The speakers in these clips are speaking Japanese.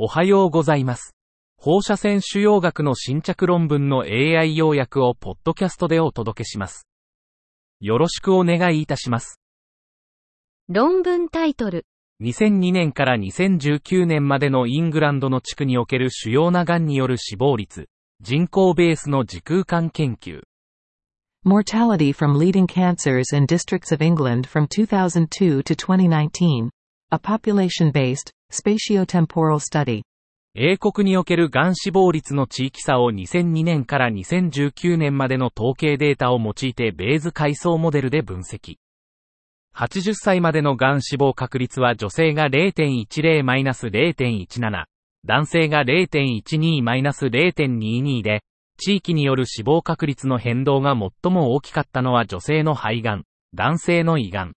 おはようございます。放射線腫瘍学の新着論文の AI 要約をポッドキャストでお届けします。よろしくお願いいたします。論文タイトル。2002年から2019年までのイングランドの地区における主要な癌による死亡率、人口ベースの時空間研究。Mortality from leading cancers in districts of England from 2002 to 2019. A population-based, spatiotemporal study. 英国における癌死亡率の地域差を2002年から2019年までの統計データを用いてベーズ階層モデルで分析。80歳までの癌死亡確率は女性が0.10-0.17、男性が0.12-0.22で、地域による死亡確率の変動が最も大きかったのは女性の肺がん、男性の胃がん。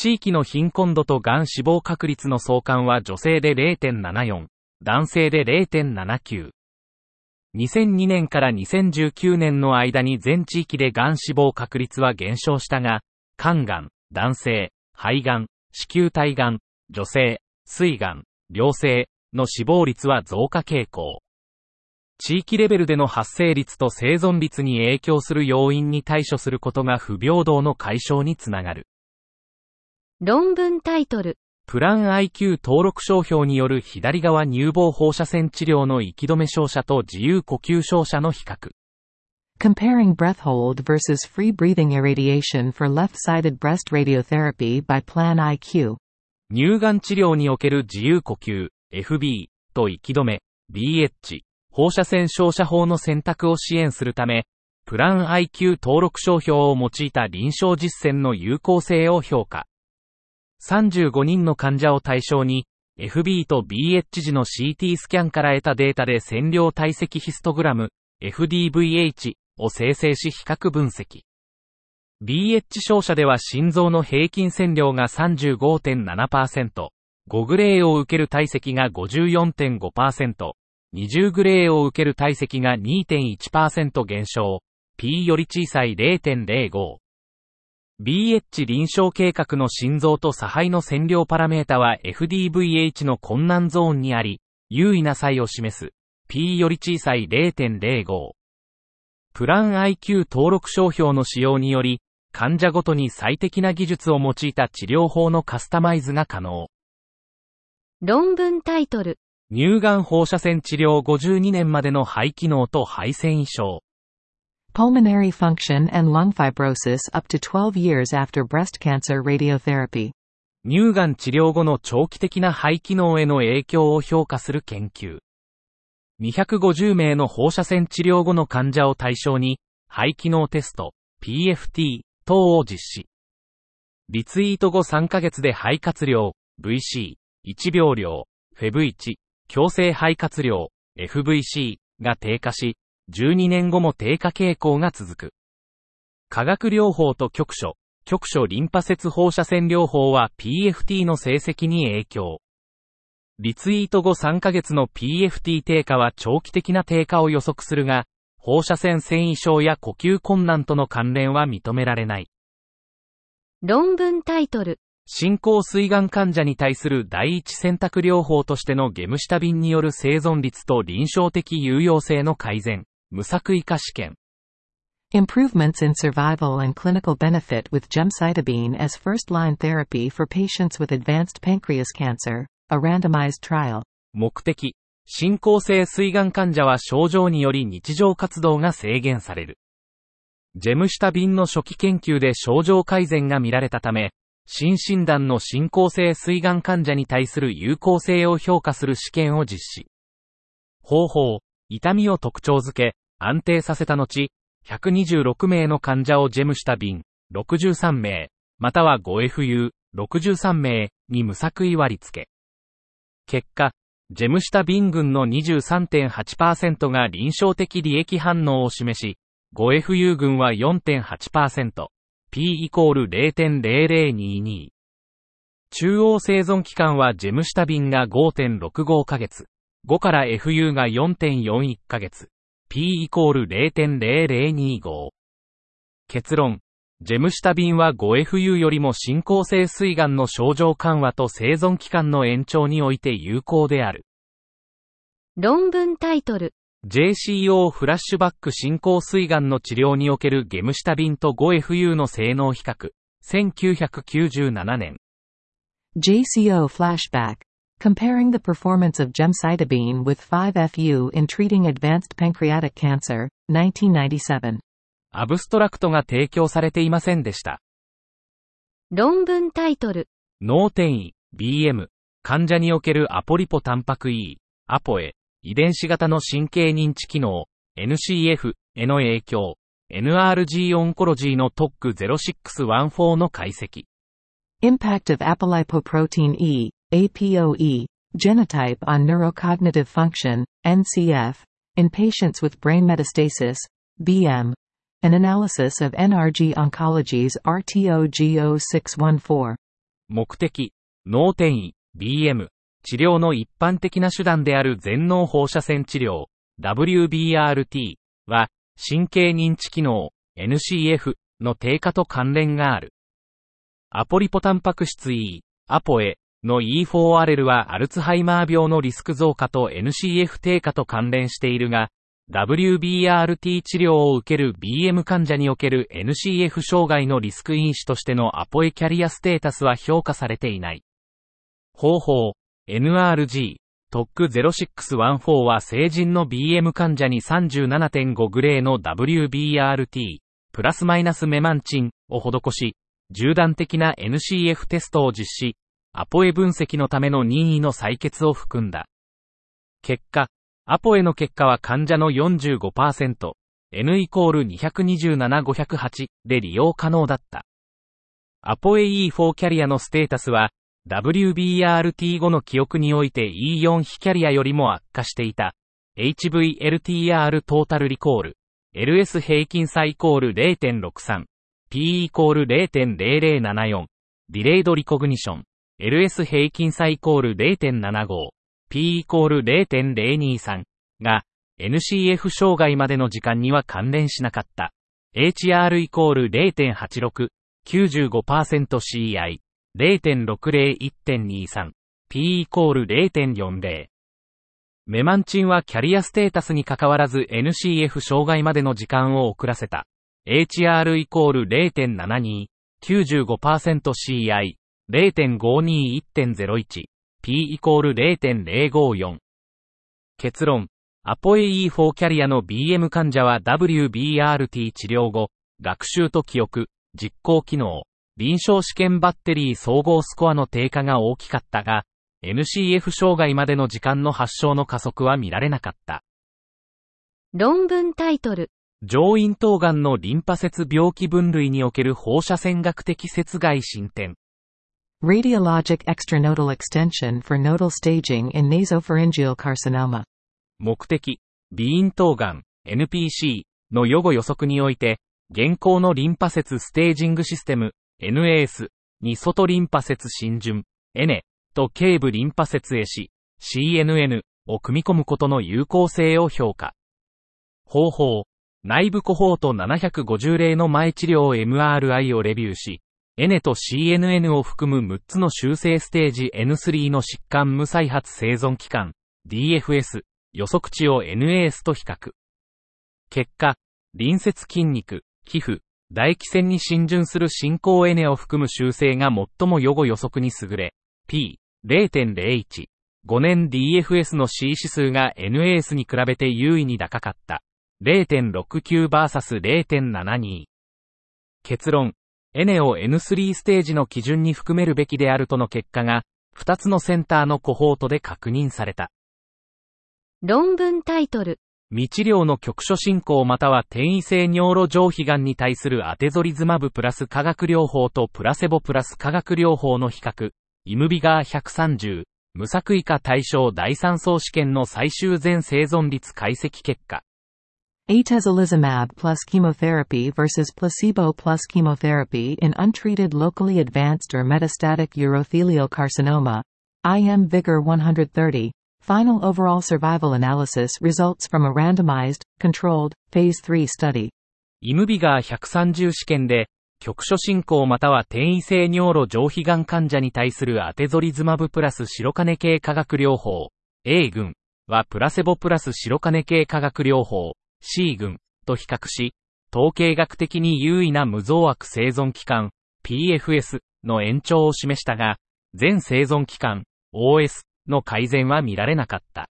地域の貧困度と癌死亡確率の相関は女性で0.74、男性で0.79。2002年から2019年の間に全地域で癌死亡確率は減少したが、肝がん、男性、肺がん、子宮体がん、女性、膵がん、良性の死亡率は増加傾向。地域レベルでの発生率と生存率に影響する要因に対処することが不平等の解消につながる。論文タイトル。プラン IQ 登録商標による左側乳房放射線治療の息止め照射と自由呼吸照射の比較。Comparing breath hold versus free breathing irradiation for left-sided breast radiotherapy by Plan IQ. 乳がん治療における自由呼吸、FB と息止め、BH、放射線照射法の選択を支援するため、プラン IQ 登録商標を用いた臨床実践の有効性を評価。35人の患者を対象に、FB と BH 時の CT スキャンから得たデータで線量体積ヒストグラム、FDVH を生成し比較分析。BH 照射では心臓の平均線量が35.7%、5グレーを受ける体積が54.5%、20グレーを受ける体積が2.1%減少、P より小さい0.05。BH 臨床計画の心臓と差配の線量パラメータは FDVH の困難ゾーンにあり、優位な差異を示す、P より小さい0.05。プラン IQ 登録商標の使用により、患者ごとに最適な技術を用いた治療法のカスタマイズが可能。論文タイトル。乳がん放射線治療52年までの肺機能と肺線異常。Pulmonary function and lung fibrosis up to 12 years after breast cancer radiotherapy. 乳がん治療後の長期的な肺機能への影響を評価する研究。250名の放射線治療後の患者を対象に、肺機能テスト、PFT 等を実施。リツイート後3ヶ月で肺活量、VC、1秒量、FEV1、強制肺活量、FVC が低下し、12年後も低下傾向が続く。化学療法と局所、局所リンパ節放射線療法は PFT の成績に影響。リツイート後3ヶ月の PFT 低下は長期的な低下を予測するが、放射線繊維症や呼吸困難との関連は認められない。論文タイトル。進行膵がん患者に対する第一選択療法としてのゲムシタビンによる生存率と臨床的有用性の改善、無作為化試験。Improvements in survival and clinical benefit with gemcitabine as first-line therapy for patients with advanced pancreas cancer, a randomized trial. 目的。進行性膵がん患者は症状により日常活動が制限される。ジェムシタビンの初期研究で症状改善が見られたため、新診断の進行性膵がん患者に対する有効性を評価する試験を実施。方法、痛みを特徴づけ、安定させた後、126名の患者をジェムシタビン、63名、または 5FU、63名に無作為割り付け。結果、ジェムシタビン群の23.8%が臨床的利益反応を示し、5FU 群は4.8%、P イコール0.0022。中央生存期間はジェムシタビンが5.65ヶ月、5から FU が4.41ヶ月、P イコール0.0025。結論。ジェムシタビンは 5FU よりも進行性膵がんの症状緩和と生存期間の延長において有効である。論文タイトル、JCO フラッシュバック進行膵がんの治療におけるゲムシタビンと 5FU の性能比較。1997年。JCO flashback. Comparing the performance of gemcitabine with 5FU in treating advanced pancreatic cancer, 1997. アブストラクトが提供されていませんでした。論文タイトル、脳転移、BM、患者におけるアポリポタンパク E、アポエ、遺伝子型の神経認知機能、NCF への影響、NRG オンコロジーの TOC0614 の解析。Impact of apolipoprotein E, APOE, genotype on neurocognitive function, NCF, in patients with brain metastasis, BM. An analysis of NRG Oncology's RTOG0614. 目的、脳転移、BM、治療の一般的な手段である全脳放射線治療、WBRT は、神経認知機能、NCF の低下と関連がある。アポリポタンパク質 E、アポエの E4RL はアルツハイマー病のリスク増加と NCF 低下と関連しているが、WBRT 治療を受ける BM 患者における NCF 障害のリスク因子としてのアポエキャリアステータスは評価されていない。方法、NRG、TOC0614 は成人の BM 患者に37.5グレーの WBRT、プラスマイナスメマンチンを施し、縦断的な NCF テストを実施、アポエ分析のための任意の採血を含んだ。結果、アポエの結果は患者の45%、N イコール227508で利用可能だった。アポエ E4 キャリアのステータスは、WBRT 後の記憶において E4 非キャリアよりも悪化していた。HVLTR トータルリコール。LS 平均差イコール0.63。P イコール0.0074。ディレイドリコグニション。LS 平均差イコール0.75。P イコール0.023が NCF 障害までの時間には関連しなかった。HR イコール0.86。95%CI。0.60-1.23。P イコール0.40。メマンチンはキャリアステータスに関わらず NCF 障害までの時間を遅らせた。HR イコール0.72。95%CI。0.52-1.01。P イコール0.054。結論。アポエ E4 キャリアの BM 患者は WBRT 治療後、学習と記憶、実行機能、臨床試験バッテリー総合スコアの低下が大きかったが、NCF 障害までの時間の発症の加速は見られなかった。論文タイトル、上咽頭癌のリンパ節病気分類における放射線学的切害進展。Radiologic extranodal extension for nodal staging in nasopharyngeal carcinoma. 目的、鼻咽頭癌、NPC の予後予測において、現行のリンパ節ステージングシステム、NAS に外リンパ節浸潤、N と頸部リンパ節へし、CNN を組み込むことの有効性を評価。方法、内部コホート750例の前治療 MRI をレビューし、NE と CNN を含む6つの修正ステージ N3 の疾患無再発生存期間、DFS、予測値を NAS と比較。結果、隣接筋肉、皮膚、唾液腺に浸潤する進行エネを含む修正が最も予後予測に優れ、P、0.01。5年 DFS の C 指数が NAS に比べて優位に高かった。0.69vs0.72。結論、エネを N3 ステージの基準に含めるべきであるとの結果が、2つのセンターのコホートで確認された。論文タイトル、未治療の局所進行または転移性尿路上皮癌に対するアテゾリズマブプラス化学療法とプラセボプラス化学療法の比較、イムビガー130、無作為化対象第三層試験の最終全生存率解析結果。Atezolizumab plus chemotherapy versus placebo plus chemotherapy in untreated locally advanced or metastatic urothelial carcinoma. IM Vigor 130. Final overall survival analysis results from a randomized, controlled, phase 3 study. イムビガー130試験で、局所進行または転移性尿路上皮癌患者に対するアテゾリズマブプラス白金系化学療法、A 群 はプラセボプラス白金系化学療法 C 群と比較し、統計学的に優位な無増悪生存期間 PFS の延長を示したが、全生存期間 OS の改善は見られなかった。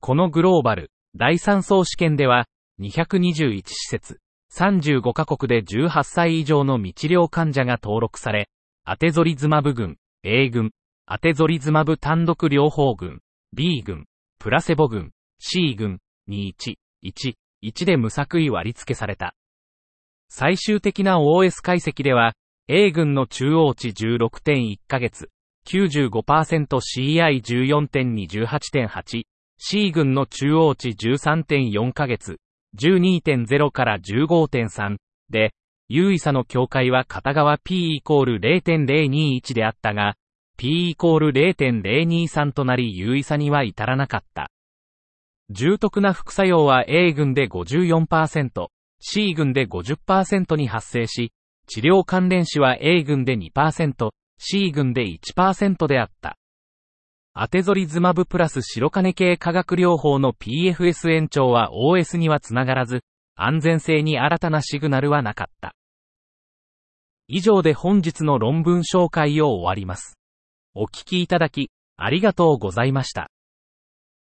このグローバル第3層試験では、221施設、35カ国で18歳以上の未治療患者が登録され、アテゾリズマブ群、A 群、アテゾリズマブ単独療法群、B 群、プラセボ群、C 群、21、1、1で無作為割り付けされた。最終的な OS 解析では、A 群の中央値16.1ヶ月、95%CI14.218.8、C 群の中央値13.4ヶ月、12.0から15.3で、優位差の境界は片側 P イコール0.021であったが、P イコール0.023となり優位差には至らなかった。重篤な副作用は A 群で54%、C 群で50%に発生し、治療関連死は A 群で2%、C 群で1%であった。アテゾリズマブプラス白金系化学療法の PFS 延長は OS にはつながらず、安全性に新たなシグナルはなかった。以上で本日の論文紹介を終わります。お聞きいただき、ありがとうございました。